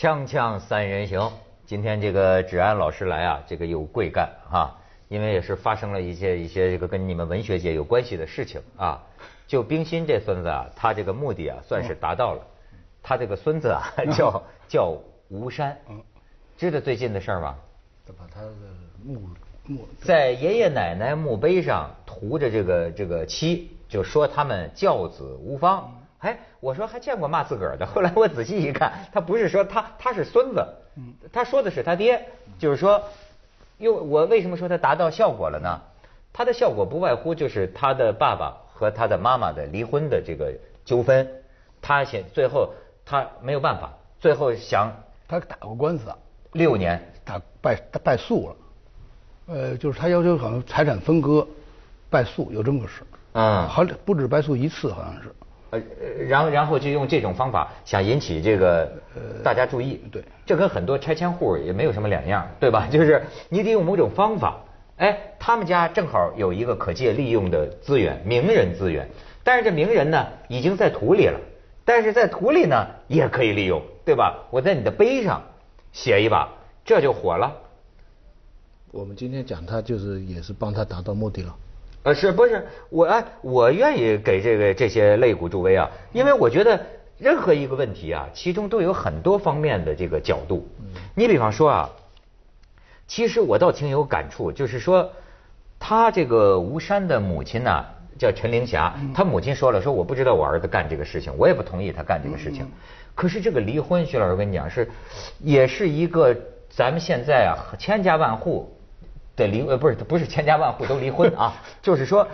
锵锵三人行，今天这个芷安老师来啊，这个有贵干哈，因为也是发生了一些一些这个跟你们文学界有关系的事情啊。就冰心这孙子啊，他这个目的啊算是达到了。他这个孙子啊叫叫吴山，知道最近的事儿吗？把他的墓墓在爷爷奶奶墓碑上涂着这个这个漆，就说他们教子无方。哎，我说还见过骂自个儿的，后来我仔细一看，他不是说他他是孙子，他说的是他爹，就是说，又我为什么说他达到效果了呢？他的效果不外乎就是他的爸爸和他的妈妈的离婚的这个纠纷，他先最后他没有办法，最后想他打过官司啊，六年打败他败诉了，呃，就是他要求好像财产分割，败诉有这么个事，嗯好不止败诉一次，好像是。呃，然后然后就用这种方法想引起这个大家注意，对这跟很多拆迁户也没有什么两样，对吧？就是你得用某种方法，哎，他们家正好有一个可借利用的资源，名人资源，但是这名人呢已经在土里了，但是在土里呢也可以利用，对吧？我在你的碑上写一把，这就火了。我们今天讲他就是也是帮他达到目的了。呃，是不是我哎，我愿意给这个这些肋骨助威啊，因为我觉得任何一个问题啊，其中都有很多方面的这个角度。你比方说啊，其实我倒挺有感触，就是说他这个吴山的母亲呢叫陈玲霞，他母亲说了，说我不知道我儿子干这个事情，我也不同意他干这个事情。可是这个离婚，徐老师跟你讲是，也是一个咱们现在啊千家万户。的离呃不是不是千家万户都离婚啊，就是说，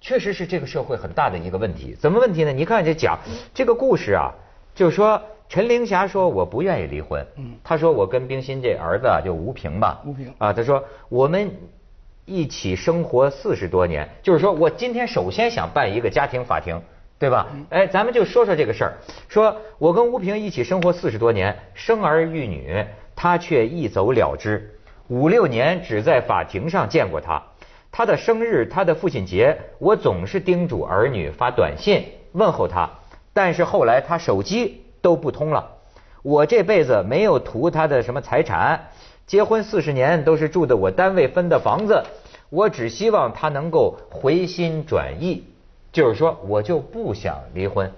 确实是这个社会很大的一个问题。怎么问题呢？你看这讲这个故事啊，就是说陈玲霞说我不愿意离婚，嗯，她说我跟冰心这儿子啊就吴平吧，吴平啊，她说我们一起生活四十多年，就是说我今天首先想办一个家庭法庭，对吧？哎，咱们就说说这个事儿，说我跟吴平一起生活四十多年，生儿育女，他却一走了之。五六年只在法庭上见过他，他的生日、他的父亲节，我总是叮嘱儿女发短信问候他，但是后来他手机都不通了。我这辈子没有图他的什么财产，结婚四十年都是住的我单位分的房子，我只希望他能够回心转意，就是说我就不想离婚。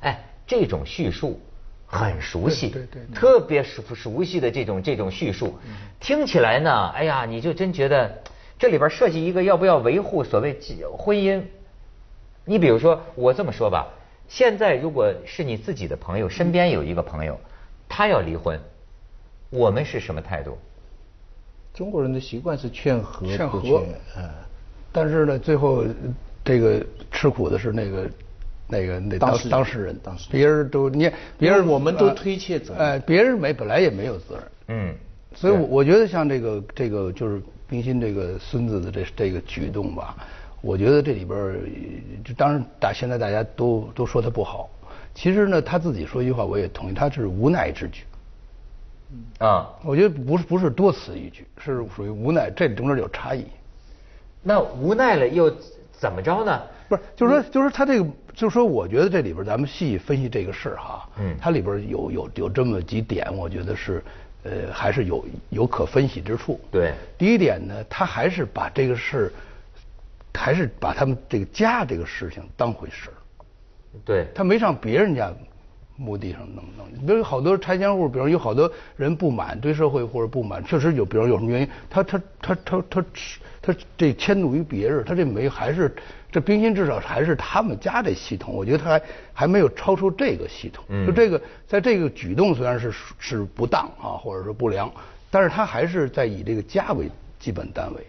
哎，这种叙述。很熟悉，对对，特别熟熟悉的这种这种叙述，听起来呢，哎呀，你就真觉得这里边涉及一个要不要维护所谓婚姻。你比如说，我这么说吧，现在如果是你自己的朋友，身边有一个朋友，他要离婚，我们是什么态度？中国人的习惯是劝和，劝和，嗯，但是呢，最后这个吃苦的是那个。那个那当当事人，当事人，别人都你别人我们都推卸责任，哎，别人没本来也没有责任，嗯，所以我觉得像这个这个就是冰心这个孙子的这这个举动吧，我觉得这里边就当然大现在大家都都说他不好，其实呢他自己说一句话我也同意，他是无奈之举，啊，我觉得不是不是多此一举，是属于无奈，这中间有差异。那无奈了又怎么着呢？不是，就是说，就是他这个，就是说，我觉得这里边咱们细分析这个事儿哈，嗯，它里边有有有这么几点，我觉得是，呃，还是有有可分析之处。对，第一点呢，他还是把这个事儿，还是把他们这个家这个事情当回事儿。对，他没上别人家墓地上弄弄。比如有好多拆迁户，比如有好多人不满，对社会或者不满，确实有，比如有什么原因，他他他他他他这迁怒于别人，他这没还是。这冰心至少还是他们家这系统，我觉得他还还没有超出这个系统。就这个，在这个举动虽然是是不当啊，或者说不良，但是他还是在以这个家为基本单位。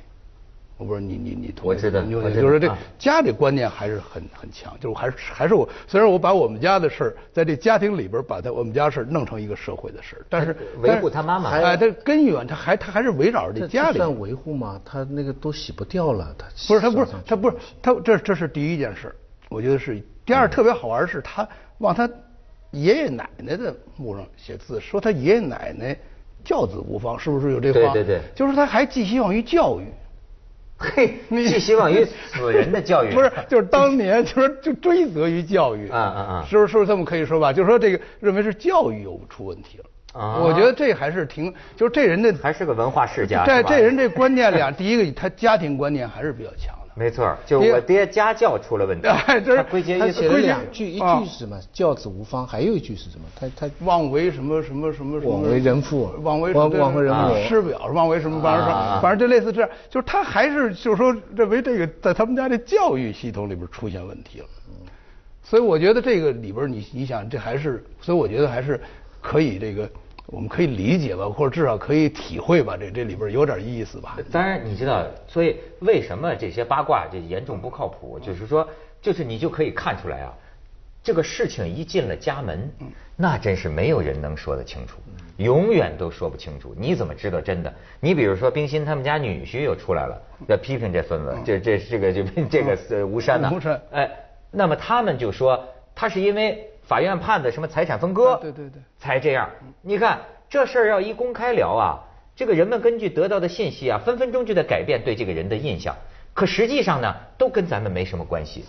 我不知道你你你同意？我知道，就是说这家里观念还是很很强，就是还是还是我虽然我把我们家的事儿在这家庭里边把他我们家事儿弄成一个社会的事儿，但是维护他妈妈，哎，他根源他还他还是围绕着这家里。算维护吗？他那个都洗不掉了，他不是他不是他不是他这这是第一件事，我觉得是第二特别好玩是他往他爷爷奶奶的墓上写字，说他爷爷奶奶教子无方，是不是有这话？对对对，就是他还寄希望于教育。嘿，寄希望于死人的教育。不是，就是当年就是就追责于教育。啊啊啊是不是？是不是这么可以说吧？就是说这个认为是教育有出问题了。啊我觉得这还是挺，就是这人的还是个文化世家。这这人这观念俩，第一个他家庭观念还是比较强的。没错，就是我爹家教出了问题。哎这是他归结于写了两句，一啊句是什么？教子无方，还有一句是什么？他他妄为什么什么什么什么？妄为人父妄为枉枉为人母母，师表妄为什么？反正反正就类似这样，就是他还是就是说认为这个在他们家的教育系统里边出现问题了。所以我觉得这个里边你你想这还是，所以我觉得还是可以这个我们可以理解吧，或者至少可以体会吧，这这里边有点意思吧。当然，你知道，所以为什么这些八卦这严重不靠谱？就是说，就是你就可以看出来啊，这个事情一进了家门，那真是没有人能说得清楚，永远都说不清楚。你怎么知道真的？你比如说，冰心他们家女婿又出来了，要批评这孙子，这这这个就这个呃吴山呐，吴山哎，那么他们就说他是因为法院判的什么财产分割，对对对才这样。你看这事儿要一公开聊啊，这个人们根据得到的信息啊，分分钟就在改变对这个人的印象。可实际上呢，都跟咱们没什么关系。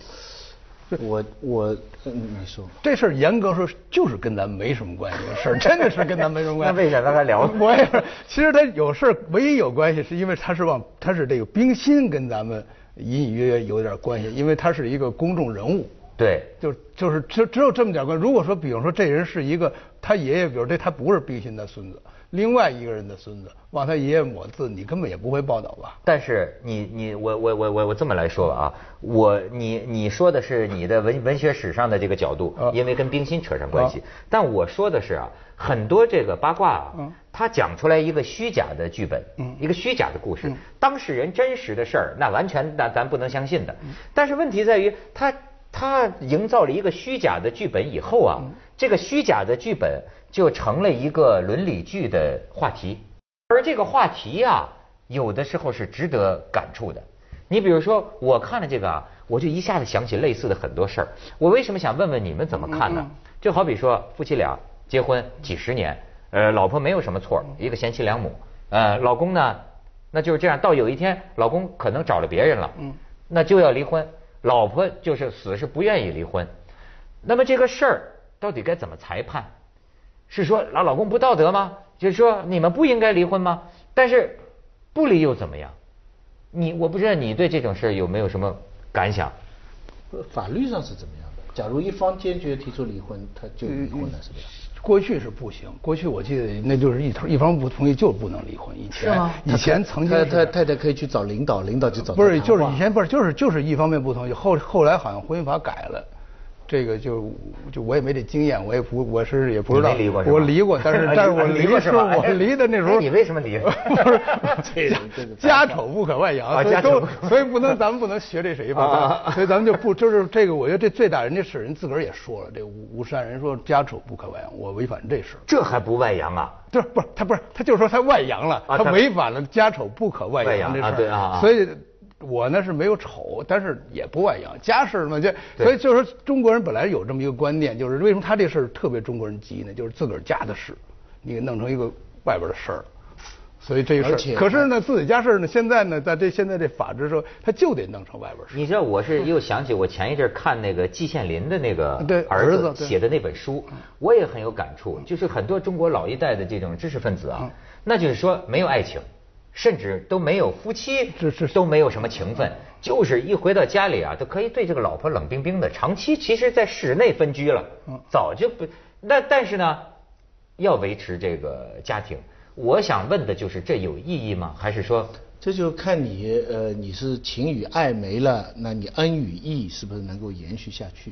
我我嗯你说。这事儿严格说就是跟咱没什么关系的事儿，真的是跟咱没什么关系。那为啥咱还聊 我也是，其实他有事儿，唯一有关系是因为他是往他是这个冰心跟咱们隐隐约约有点关系，因为他是一个公众人物。对，就就是只只有这么点关系。如果说，比方说这人是一个他爷爷，比如这他不是冰心的孙子，另外一个人的孙子，往他爷爷抹字，你根本也不会报道吧？但是你你我我我我我这么来说吧啊，我你你说的是你的文文学史上的这个角度啊，因为跟冰心扯上关系啊。但我说的是啊，很多这个八卦啊嗯，他讲出来一个虚假的剧本嗯，一个虚假的故事嗯，当事人真实的事儿，那完全那咱不能相信的。嗯但是问题在于他。他营造了一个虚假的剧本以后啊，这个虚假的剧本就成了一个伦理剧的话题，而这个话题呀、有的时候是值得感触的。你比如说，我看了这个啊，我就一下子想起类似的很多事儿。我为什么想问问你们怎么看呢？就好比说，夫妻俩结婚几十年，呃，老婆没有什么错，一个贤妻良母，呃，老公呢，那就是这样。到有一天，老公可能找了别人了，嗯那就要离婚，老婆就是死是不愿意离婚。那么这个事儿到底该怎么裁判？是说老老公不道德吗？就是说你们不应该离婚吗？但是不离又怎么样？你我不知道你对这种事儿有没有什么感想？法律上是怎么样的？假如一方坚决提出离婚，他就离婚了，是不是？过去是不行，过去我记得那就是一头一方不同意就不能离婚。以前以前曾经他是。他太太可以去找领导，领导去找不是，就是以前不是，就是就是一方面不同意，后后来好像婚姻法改了，这个就就我也没这经验，我也不我是也不知道，离过我离过，但是 但是我离的时候我离的那时候，哎你为什么离？不是这这个家丑不可外扬，啊所以都家丑所以不能咱们不能学这谁吧啊，所以咱们就不就是这个，我觉得这最大人家是人自个儿也说了，这吴吴山人说家丑不可外扬，我违反这事。这还不外扬啊？就是不是他不是他就是说他外扬了，啊他他违反了家丑不可外外扬这事所以我呢是没有丑，但是也不外扬，家事嘛就所以就是说中国人本来有这么一个观念，就是为什么他这事儿特别中国人急呢？就是自个儿家的事，你给弄成一个外边的事儿。所以这个事儿，可是呢，自己家事儿呢，现在呢，在这现在这法治社会，他就得弄成外边事。你知道我是又想起我前一阵儿看那个季羡林的那个 对儿儿子写的那本书，我也很有感触。就是很多中国老一代的这种知识分子啊嗯，那就是说没有爱情，甚至都没有夫妻是是，都没有什么情分，就是一回到家里啊，都可以对这个老婆冷冰冰的，长期其实在室内分居了嗯，早就不那但是呢，要维持这个家庭。我想问的就是这有意义吗？还是说？这就看你呃，你是情与爱没了，那你恩与义是不是能够延续下去？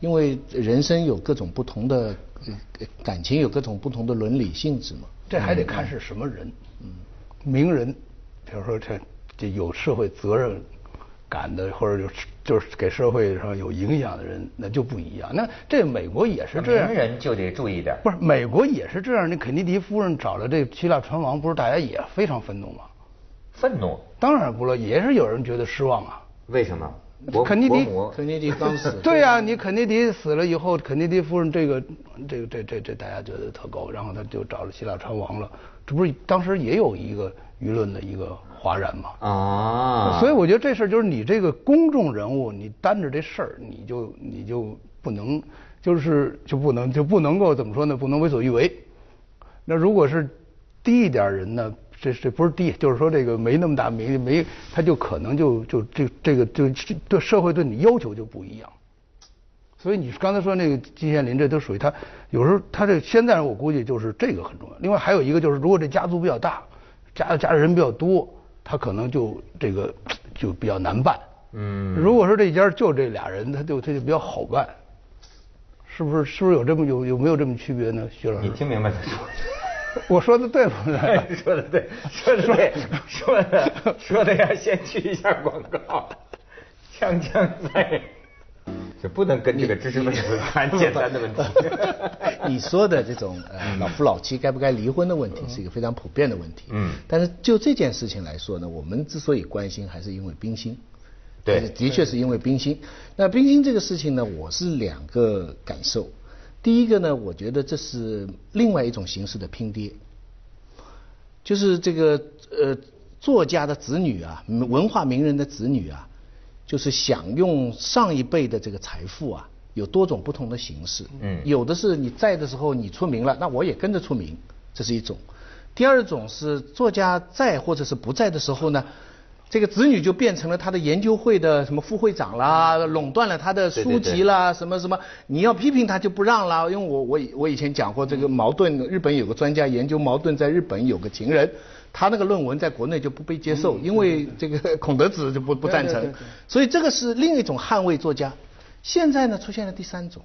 因为人生有各种不同的呃感情，有各种不同的伦理性质嘛。这还得看是什么人。嗯，名人，比如说这这有社会责任感的，或者有就是给社会上有影响的人，那就不一样。那这美国也是这样名。人就得注意点儿。不是，美国也是这样。那肯尼迪夫人找了这希腊船王，不是大家也非常愤怒吗？愤怒，当然不了，也是有人觉得失望啊。为什么？肯尼迪 肯尼迪刚死，对呀、你肯尼迪死了以后，肯尼迪夫人这个这个这这这大家觉得特高，然后他就找了希腊船王了。这不是当时也有一个舆论的一个哗然嘛。啊，所以我觉得这事儿就是你这个公众人物，你担着这事儿，你就你就不能，就是就不能就不能够怎么说呢？不能为所欲为。那如果是低一点人呢？这这不是低，就是说这个没那么大名，没他就可能就就这这个就对社会对你要求就不一样。所以你刚才说那个季羡林，这都属于他有时候他这现在我估计就是这个很重要。另外还有一个就是，如果这家族比较大，家家人比较多，他可能就这个就比较难办。嗯。如果说这家就这俩人，他就他就比较好办。是不是？是不是有这么有有没有这么区别呢？徐老师，你听明白他说？我说的对不对？说的对，说的对，说的说的要，先去一下广告，锵锵在，就不能跟这个知识分子谈简单的问题。你说的这种呃老夫老妻该不该离婚的问题，是一个非常普遍的问题。嗯。但是就这件事情来说呢，我们之所以关心，还是因为冰心。对。的确是因为冰心。那冰心这个事情呢，我是两个感受。第一个呢，我觉得这是另外一种形式的拼爹，就是这个呃作家的子女啊，文化名人的子女啊，就是享用上一辈的这个财富啊，有多种不同的形式。嗯，有的是你在的时候你出名了，那我也跟着出名，这是一种；第二种是作家在或者是不在的时候呢。这个子女就变成了他的研究会的什么副会长啦，垄断了他的书籍啦，什么什么，你要批评他就不让啦。因为我我我以前讲过这个矛盾，日本有个专家研究矛盾，在日本有个情人，他那个论文在国内就不被接受，因为这个孔德子就不不赞成，所以这个是另一种捍卫作家。现在呢出现了第三种。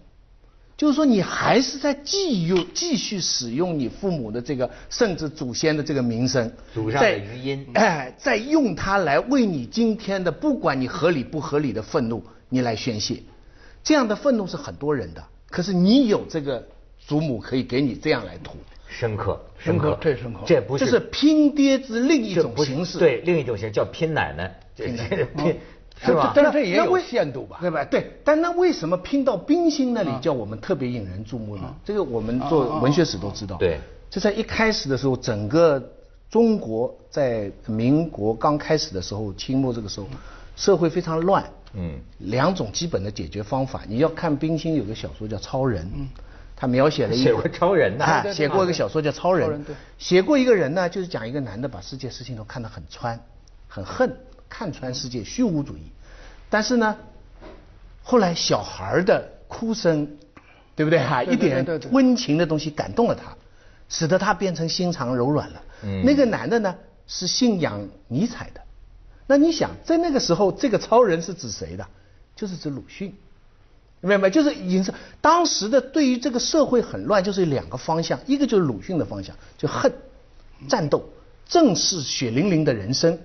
就是说，你还是在继用、继续使用你父母的这个，甚至祖先的这个名声，祖上的余音，哎，在用它来为你今天的，不管你合理不合理的愤怒，你来宣泄。这样的愤怒是很多人的，可是你有这个祖母可以给你这样来吐，深刻，深刻，这深刻，这不是，这是拼爹之另一种形式，对，另一种形式叫拼奶奶，拼拼。是吧？但是这也有限度吧？对吧？对，但那为什么拼到冰心那里叫我们特别引人注目呢？这个我们做文学史都知道。对，就在一开始的时候，整个中国在民国刚开始的时候，清末这个时候，社会非常乱。嗯。两种基本的解决方法，你要看冰心有个小说叫《超人》，嗯，他描写了一写过超人呐，写过一个小说叫《超人》，写过一个人呢，就是讲一个男的把世界事情都看得很穿，很恨。看穿世界虚无主义，但是呢，后来小孩的哭声，对不对哈？一点温情的东西感动了他，使得他变成心肠柔软了。那个男的呢，是信仰尼采的。那你想，在那个时候，这个超人是指谁的？就是指鲁迅，明白没？就是已经是当时的对于这个社会很乱，就是两个方向，一个就是鲁迅的方向，就恨、战斗、正视血淋淋的人生。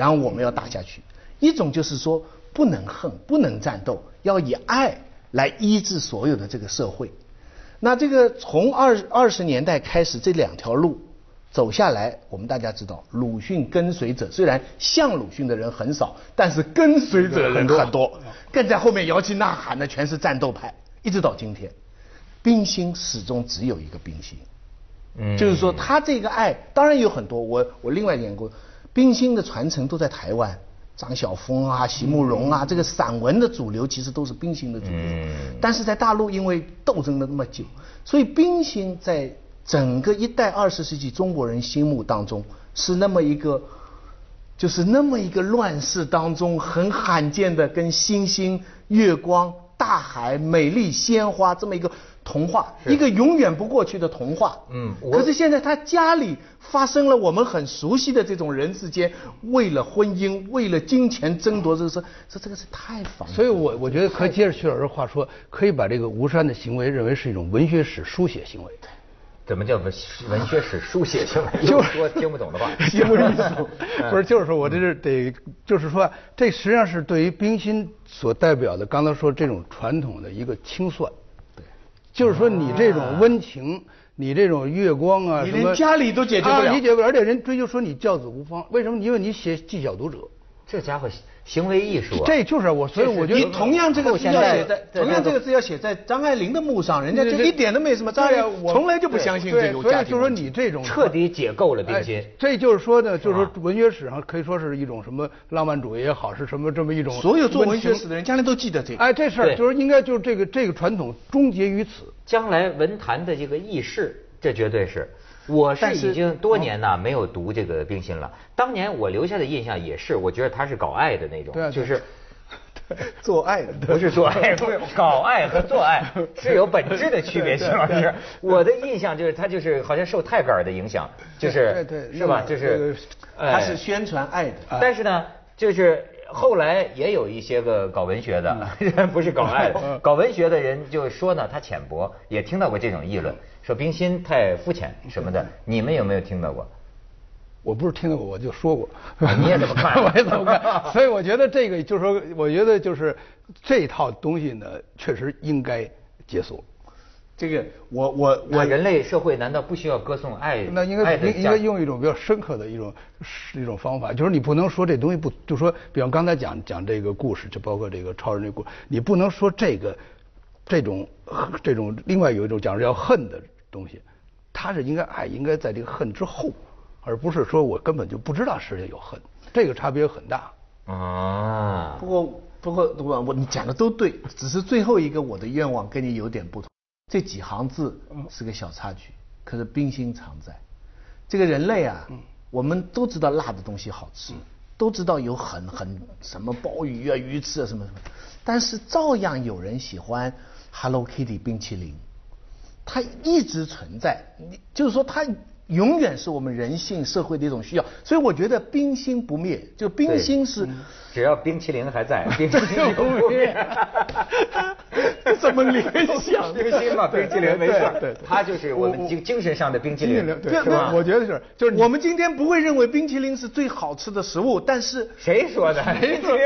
然后我们要打下去，一种就是说不能恨，不能战斗，要以爱来医治所有的这个社会。那这个从二二十年代开始，这两条路走下来，我们大家知道，鲁迅跟随者虽然像鲁迅的人很少，但是跟随者人很多，更在后面摇旗呐喊的全是战斗派，一直到今天，冰心始终只有一个冰心，嗯，就是说他这个爱当然有很多，我我另外演过。冰心的传承都在台湾，张晓峰啊、席慕容啊，这个散文的主流其实都是冰心的主流。但是在大陆，因为斗争了那么久，所以冰心在整个一代二十世纪中国人心目当中是那么一个，就是那么一个乱世当中很罕见的，跟星星、月光、大海、美丽鲜花这么一个。童话，一个永远不过去的童话。嗯，可是现在他家里发生了我们很熟悉的这种人世间为了婚姻、为了金钱争夺，这是这这个是太烦。所以我我觉得可以接着徐老师话说，可以把这个吴山的行为认为是一种文学史书写行为。怎么叫文文学史书写行为？就是说听不懂的话，听不懂。不是，就是说我这是得，就是说这实际上是对于冰心所代表的，刚才说这种传统的一个清算。就是说，你这种温情，你这种月光啊，你连家里都解决不了，理解不了。而且人追究说你教子无方，为什么？因为你写《记小读者》，这家伙行为艺术啊，这就是我，所以我觉得你同样这个字要写在，同样这个字要写在张爱玲的墓上，人家就一点都没什么。张爱玲从来就不相信这种所以就说你这种彻底解构了冰心哎。这就是说呢，就是说文学史上可以说是一种什么浪漫主义也好，是什么这么一种所有做文学史的人将来都记得这个。哎，这事儿就是应该就是这个这个传统终结于此。将来文坛的这个轶事，这绝对是。我是已经多年呐没有读这个冰心了。当年我留下的印象也是，我觉得他是搞爱的那种，对啊就是 做爱的不是做爱，不是搞爱和做爱 是有本质的区别，徐老师。我的印象就是他就是好像受泰戈尔的影响，就是对对是吧？就是哎他是宣传爱的。但是呢，就是后来也有一些个搞文学的，不是搞爱的，搞文学的人就说呢，他浅薄，也听到过这种议论，说冰心太肤浅什么的。你们有没有听到过？我不是听到过，我就说过。啊你也怎么看我也怎么看。所以我觉得这个就是说，我觉得就是这套东西呢，确实应该结束。这个我我我我人类社会难道不需要歌颂爱？那应该应应该用一种比较深刻的一种一种方法，就是你不能说这东西不，就说比方刚才讲讲这个故事，就包括这个超人这故事，你不能说这个这种这种另外有一种讲是叫恨的东西，它是应该爱应该在这个恨之后，而不是说我根本就不知道世界有恨，这个差别很大。啊不，过不过我我你讲的都对，只是最后一个我的愿望跟你有点不同。这几行字是个小插曲，可是冰心常在。这个人类啊，我们都知道辣的东西好吃，都知道有很很什么鲍鱼啊、鱼翅啊什么什么，但是照样有人喜欢 Hello Kitty 冰淇淋，它一直存在。你就是说它。永远是我们人性社会的一种需要，所以我觉得冰心不灭，就冰心是只要冰淇淋还在，冰淇淋不灭。怎么联想？冰心嘛，冰淇淋没错对对对，它就是我们精精神上的冰淇淋，对是吧？我觉得是，就是我们今天不会认为冰淇淋是最好吃的食物，但是谁说的？冰淇淋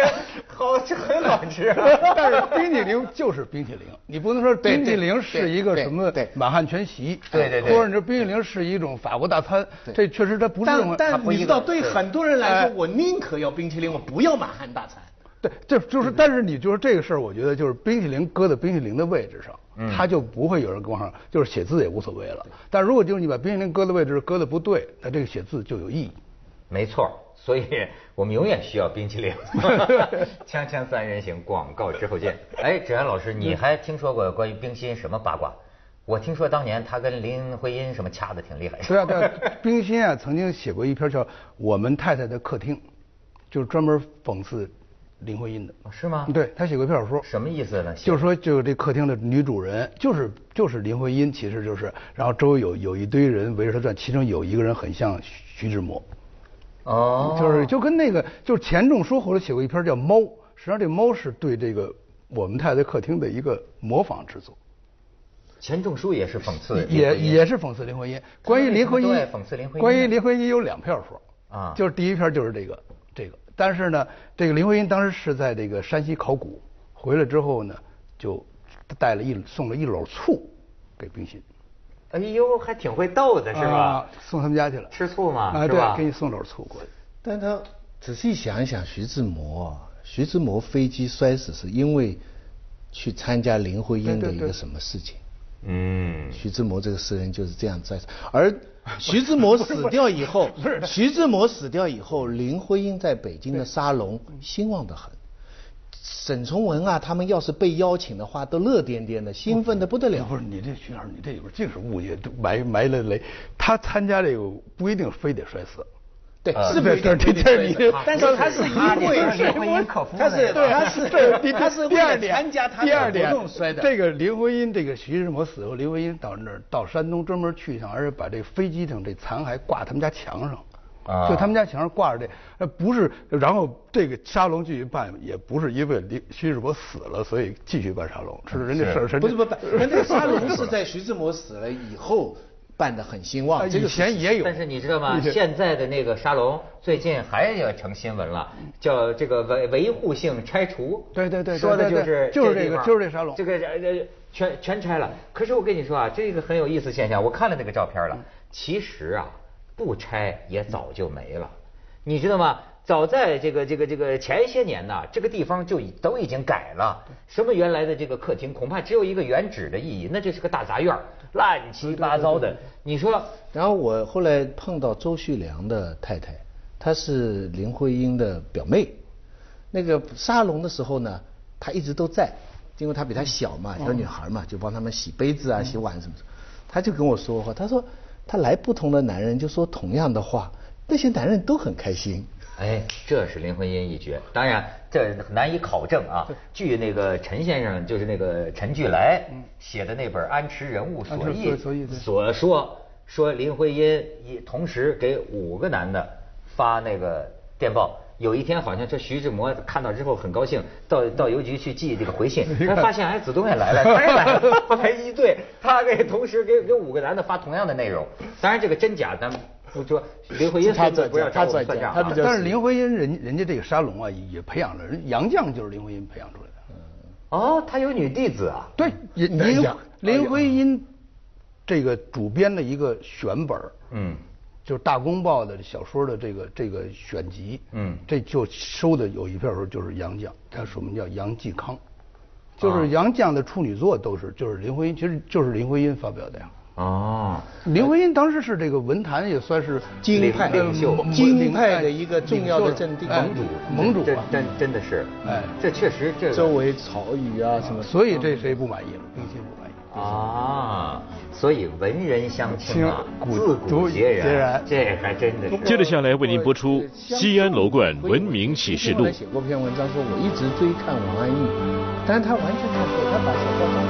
好吃，很好吃啊。但是冰淇淋就是冰淇淋，你不能说冰淇淋是一个什么对对满汉全席，对对对或者你说冰淇淋是一种法国大餐，这确实它不是但但你知道，对对很多人来哎说，我宁可要冰淇淋，我不要满汉大餐。对，这就是，但是你就是这个事儿，我觉得就是冰淇淋搁在冰淇淋的位置上，嗯它就不会有人往上，就是写字也无所谓了。但如果就是你把冰淇淋搁的位置搁的不对，那这个写字就有意义。没错，所以我们永远需要冰淇淋。锵锵三人行，广告之后见。哎，芷安老师，你还听说过关于冰心什么八卦？我听说当年他跟林徽因什么掐的挺厉害。对啊，对啊，冰心啊曾经写过一篇叫《我们太太的客厅》，就是专门讽刺林徽因的。哦是吗？对他写过一篇小说，什么意思呢？就是说，就这客厅的女主人就是就是林徽因，其实就是，然后周围有有一堆人围着她转，其中有一个人很像徐志摩，哦，就是就跟那个就是钱钟书后来写过一篇叫《猫》，实际上这猫是对这个我们太太客厅的一个模仿之作，钱钟书也是讽刺也也是讽刺林徽因。关于林徽因讽刺林徽因关于林徽因有两篇说啊就是第一篇就是这个这个，但是呢，这个林徽因当时是在这个山西考古回来之后呢，就带了一送了一篓醋给冰心。哎呦，还挺会逗的是吧啊？送他们家去了。吃醋嘛啊，是吧对，给你送篓醋过去。但他仔细想一想，徐志摩啊，徐志摩飞机摔死是因为去参加林徽因的一个什么事情？嗯，徐志摩这个诗人就是这样在，而 徐志摩死掉以后，徐志摩死掉以后，林徽因在北京的沙龙兴旺的很。沈从文啊，他们要是被邀请的话，都乐颠颠的，兴奋的不得了。不是你这徐老师，你这有这是误解，埋埋了雷。他参加这个不一定非得摔死。对，呃是不是这这这你但是他是因为林徽因克夫他是对他是这第他是第二点参加他的第二点活动摔的。这个林徽因，这个徐志摩死后，林徽因到那儿到山东专门去一趟，而且把这飞机上这残骸挂他们家墙上。啊就他们家墙上挂着这，呃，不是，然后这个沙龙继续办，也不是因为林徐志摩死了，所以继续办沙龙，是人家事儿，不是不是，那这个沙龙是在徐志摩死了以后办的很兴旺，这以个前也有，但是你知道吗？现在的那个沙龙最近还要成新闻了，叫这个维维护性拆除。对对对对说的就是就是这个就是这沙龙这个呃呃全全拆了。可是我跟你说啊，这个很有意思现象，我看了那个照片了，其实啊不拆也早就没了。你知道吗？早在这个这个这个前些年呢，这个地方就都已经改了。什么原来的这个客厅，恐怕只有一个原址的意义，那就是个大杂院，乱七八糟的。你说，然后我后来碰到周旭良的太太，她是林徽因的表妹。那个沙龙的时候呢，她一直都在，因为她比她小嘛，小女孩嘛，就帮他们洗杯子啊、洗碗什么的。她就跟我说话，她说她来不同的男人就说同样的话，那些男人都很开心。哎，这是林徽因一绝。当然，这难以考证啊。据那个陈先生，就是那个陈巨来写的那本《安池人物所忆》所说，说林徽因一同时给五个男的发那个电报。有一天，好像这徐志摩看到之后很高兴，到到邮局去寄这个回信，他发现哎，子东也来了，他也来了，他一对，他给同时给给五个男的发同样的内容。当然，这个真假咱说林徽因他不要他算账，但是林徽因人人家这个沙龙啊也培养了人杨绛就是林徽因培养出来的。哦，他有女弟子啊？对，林林徽因这个主编的一个选本嗯，就是《大公报》的小说的这个这个选集，嗯，这就收的有一票时候就是杨绛，他署名叫杨继康，就是杨绛的处女作都是就是林徽因，其实就是林徽因发表的呀。哦，林徽因当时是这个文坛也算是京派领袖，京派的一个重要的阵地盟主，盟主真真的是，哎，这确实这周围曹禺啊什么，所以这谁不满意了？冰心不满意啊，所以文人相轻啊，自古皆然，这还真的是。接着下来为您播出《西安楼观文明启示录》。写过篇文章说，我一直追看王安忆，但是他完全看错，他把小说。